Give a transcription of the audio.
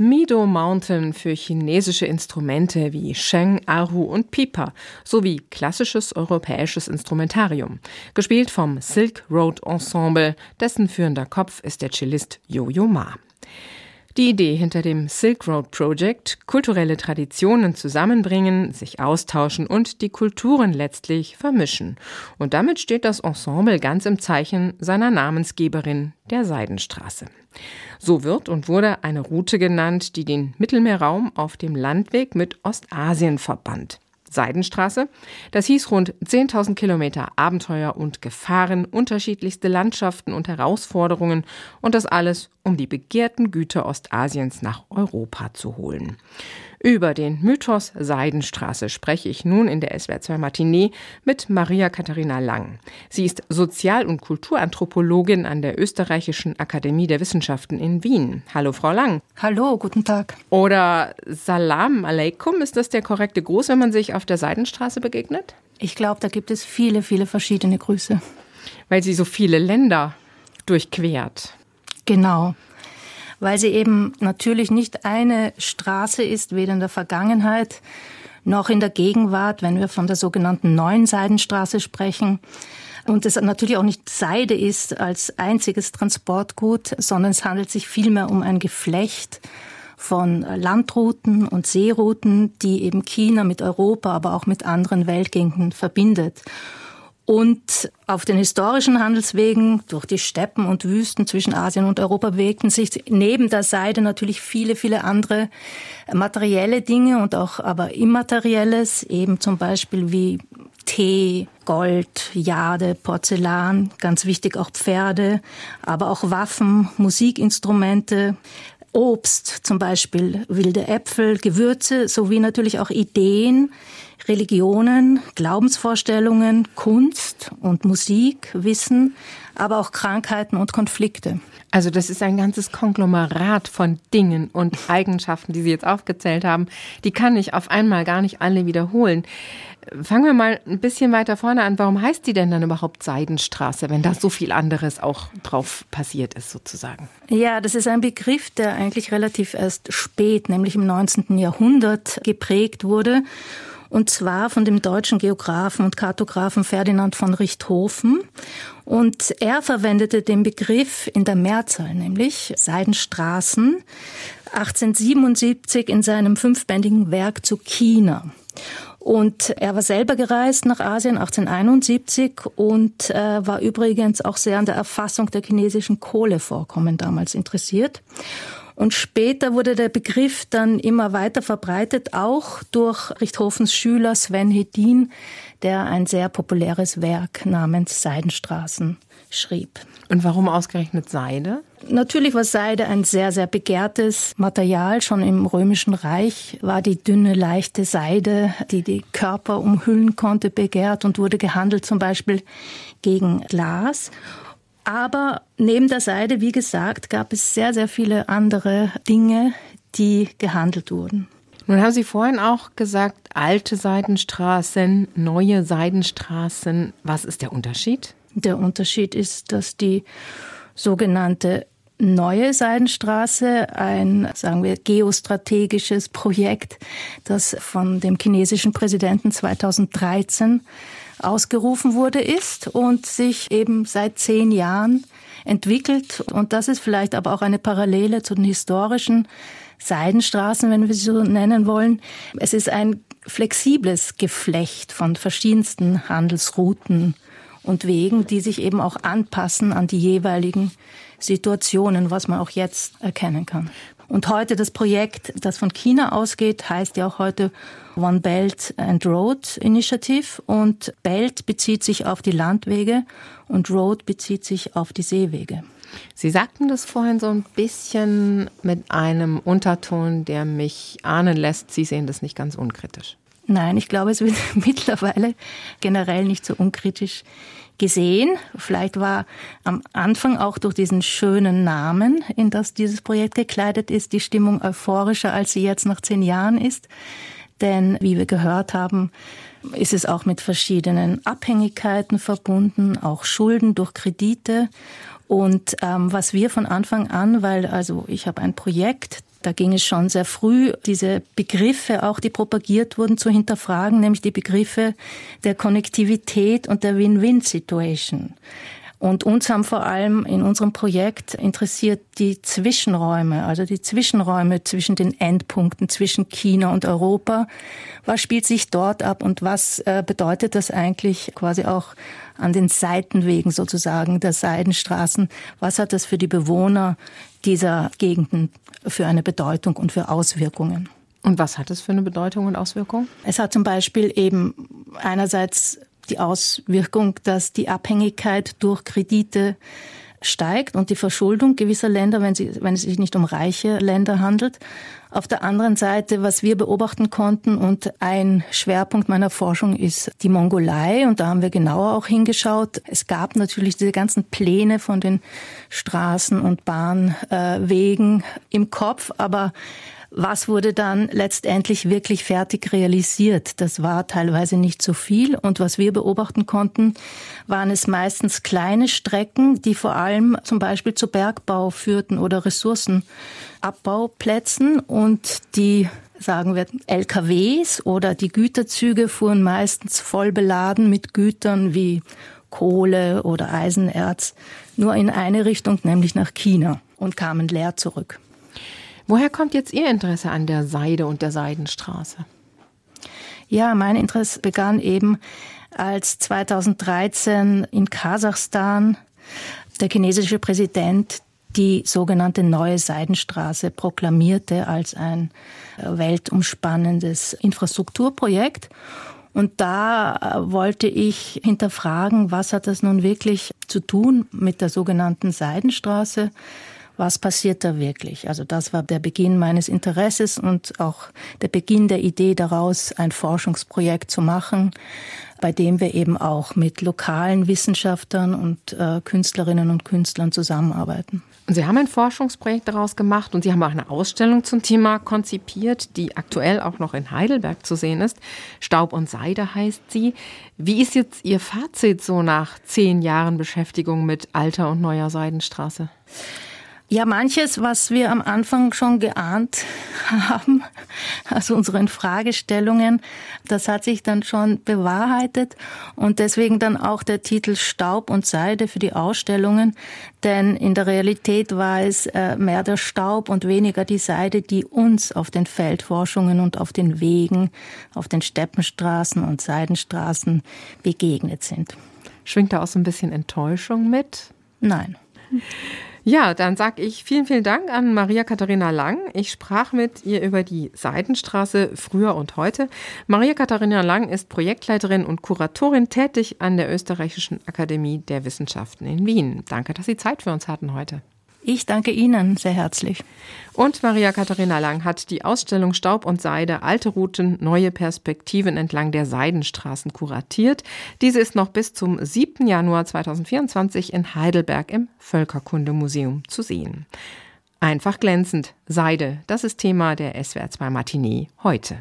Mido Mountain für chinesische Instrumente wie Sheng, Erhu und Pipa sowie klassisches europäisches Instrumentarium. Gespielt vom Silk Road Ensemble, dessen führender Kopf ist der Cellist Yo-Yo Ma. Die Idee hinter dem Silk Road Project, kulturelle Traditionen zusammenbringen, sich austauschen und die Kulturen letztlich vermischen. Und damit steht das Ensemble ganz im Zeichen seiner Namensgeberin, der Seidenstraße. So wird und wurde eine Route genannt, die den Mittelmeerraum auf dem Landweg mit Ostasien verband. Seidenstraße. Das hieß rund 10.000 Kilometer Abenteuer und Gefahren, unterschiedlichste Landschaften und Herausforderungen und das alles, um die begehrten Güter Ostasiens nach Europa zu holen. Über den Mythos Seidenstraße spreche ich nun in der SWR2 Matinee mit Maria Katharina Lang. Sie ist Sozial- und Kulturanthropologin an der Österreichischen Akademie der Wissenschaften in Wien. Hallo, Frau Lang. Hallo, guten Tag. Oder Salam Aleikum, ist das der korrekte Gruß, wenn man sich auf der Seidenstraße begegnet? Ich glaube, da gibt es viele, viele verschiedene Grüße. Weil sie so viele Länder durchquert. Genau weil sie eben natürlich nicht eine Straße ist, weder in der Vergangenheit noch in der Gegenwart, wenn wir von der sogenannten neuen Seidenstraße sprechen. Und es natürlich auch nicht Seide ist als einziges Transportgut, sondern es handelt sich vielmehr um ein Geflecht von Landrouten und Seerouten, die eben China mit Europa, aber auch mit anderen Weltgegenden verbindet. Und auf den historischen Handelswegen durch die Steppen und Wüsten zwischen Asien und Europa bewegten sich. Neben der Seide natürlich viele, viele andere materielle Dinge und auch aber immaterielles, eben zum Beispiel wie Tee, Gold, Jade, Porzellan, ganz wichtig auch Pferde, aber auch Waffen, Musikinstrumente, Obst, zum Beispiel wilde Äpfel, Gewürze, sowie natürlich auch Ideen, Religionen, Glaubensvorstellungen, Kunst und Musik, Wissen, aber auch Krankheiten und Konflikte. Also das ist ein ganzes Konglomerat von Dingen und Eigenschaften, die Sie jetzt aufgezählt haben. Die kann ich auf einmal gar nicht alle wiederholen. Fangen wir mal ein bisschen weiter vorne an. Warum heißt die denn dann überhaupt Seidenstraße, wenn da so viel anderes auch drauf passiert ist sozusagen? Ja, das ist ein Begriff, der eigentlich relativ erst spät, nämlich im 19. Jahrhundert geprägt wurde und zwar von dem deutschen Geografen und Kartografen Ferdinand von Richthofen. Und er verwendete den Begriff in der Mehrzahl, nämlich Seidenstraßen, 1877 in seinem fünfbändigen Werk zu China. Und er war selber gereist nach Asien 1871 und äh, war übrigens auch sehr an der Erfassung der chinesischen Kohlevorkommen damals interessiert. Und später wurde der Begriff dann immer weiter verbreitet, auch durch Richthofens Schüler Sven Hedin, der ein sehr populäres Werk namens Seidenstraßen schrieb. Und warum ausgerechnet Seide? Natürlich war Seide ein sehr, sehr begehrtes Material. Schon im Römischen Reich war die dünne, leichte Seide, die die Körper umhüllen konnte, begehrt und wurde gehandelt zum Beispiel gegen Glas. Aber neben der Seide, wie gesagt, gab es sehr, sehr viele andere Dinge, die gehandelt wurden. Nun haben Sie vorhin auch gesagt, alte Seidenstraßen, neue Seidenstraßen. Was ist der Unterschied? Der Unterschied ist, dass die sogenannte neue Seidenstraße, ein, sagen wir, geostrategisches Projekt, das von dem chinesischen Präsidenten 2013 ausgerufen wurde, ist und sich eben seit zehn Jahren entwickelt. Und das ist vielleicht aber auch eine Parallele zu den historischen Seidenstraßen, wenn wir sie so nennen wollen. Es ist ein flexibles Geflecht von verschiedensten Handelsrouten und Wegen, die sich eben auch anpassen an die jeweiligen Situationen, was man auch jetzt erkennen kann. Und heute das Projekt, das von China ausgeht, heißt ja auch heute One Belt and Road Initiative. Und Belt bezieht sich auf die Landwege und Road bezieht sich auf die Seewege. Sie sagten das vorhin so ein bisschen mit einem Unterton, der mich ahnen lässt, Sie sehen das nicht ganz unkritisch. Nein, ich glaube, es wird mittlerweile generell nicht so unkritisch gesehen. Vielleicht war am Anfang auch durch diesen schönen Namen, in das dieses Projekt gekleidet ist, die Stimmung euphorischer, als sie jetzt nach zehn Jahren ist. Denn, wie wir gehört haben, ist es auch mit verschiedenen Abhängigkeiten verbunden, auch Schulden durch Kredite. Und ähm, was wir von Anfang an, weil also ich habe ein Projekt, Da ging es schon sehr früh, diese Begriffe, auch die propagiert wurden, zu hinterfragen, nämlich die Begriffe der Konnektivität und der Win-Win-Situation. Und uns haben vor allem in unserem Projekt interessiert die Zwischenräume, also die Zwischenräume zwischen den Endpunkten, zwischen China und Europa. Was spielt sich dort ab und was äh, bedeutet das eigentlich quasi auch an den Seitenwegen sozusagen der Seidenstraßen? Was hat das für die Bewohner dieser Gegenden für eine Bedeutung und für Auswirkungen? Und was hat es für eine Bedeutung und Auswirkung? Es hat zum Beispiel eben einerseits die Auswirkung, dass die Abhängigkeit durch Kredite steigt und die Verschuldung gewisser Länder, wenn, sie, wenn es sich nicht um reiche Länder handelt. Auf der anderen Seite, was wir beobachten konnten und ein Schwerpunkt meiner Forschung ist die Mongolei und da haben wir genauer auch hingeschaut. Es gab natürlich diese ganzen Pläne von den Straßen und Bahnwegen im Kopf, aber was wurde dann letztendlich wirklich fertig realisiert? Das war teilweise nicht so viel. Und was wir beobachten konnten, waren es meistens kleine Strecken, die vor allem zum Beispiel zu Bergbau führten oder Ressourcenabbauplätzen und die sagen wir, LKWs oder die Güterzüge fuhren meistens voll beladen mit Gütern wie Kohle oder Eisenerz nur in eine Richtung, nämlich nach China und kamen leer zurück. Woher kommt jetzt Ihr Interesse an der Seide und der Seidenstraße? Ja, mein Interesse begann eben, als 2013 in Kasachstan der chinesische Präsident die sogenannte neue Seidenstraße proklamierte als ein äh, weltumspannendes Infrastrukturprojekt. Und da äh, wollte ich hinterfragen, was hat das nun wirklich zu tun mit der sogenannten Seidenstraße? Was passiert da wirklich? Also das war der Beginn meines Interesses und auch der Beginn der Idee daraus, ein Forschungsprojekt zu machen, bei dem wir eben auch mit lokalen Wissenschaftlern und äh, Künstlerinnen und Künstlern zusammenarbeiten. Und Sie haben ein Forschungsprojekt daraus gemacht und Sie haben auch eine Ausstellung zum Thema konzipiert, die aktuell auch noch in Heidelberg zu sehen ist. Staub und Seide heißt sie. Wie ist jetzt Ihr Fazit so nach zehn Jahren Beschäftigung mit alter und neuer Seidenstraße? Ja, manches, was wir am Anfang schon geahnt haben, also unseren Fragestellungen, das hat sich dann schon bewahrheitet und deswegen dann auch der Titel Staub und Seide für die Ausstellungen, denn in der Realität war es äh, mehr der Staub und weniger die Seide, die uns auf den Feldforschungen und auf den Wegen, auf den Steppenstraßen und Seidenstraßen begegnet sind. Schwingt da auch so ein bisschen Enttäuschung mit? Nein. Ja, dann sage ich vielen, vielen Dank an Maria Katharina Lang. Ich sprach mit ihr über die Seidenstraße früher und heute. Maria Katharina Lang ist Projektleiterin und Kuratorin tätig an der Österreichischen Akademie der Wissenschaften in Wien. Danke, dass Sie Zeit für uns hatten heute. Ich danke Ihnen sehr herzlich. Und Maria Katharina Lang hat die Ausstellung Staub und Seide, alte Routen, neue Perspektiven entlang der Seidenstraßen kuratiert. Diese ist noch bis zum 7. Januar 2024 in Heidelberg im Völkerkundemuseum zu sehen. Einfach glänzend. Seide, das ist Thema der SWR2 Matinee heute.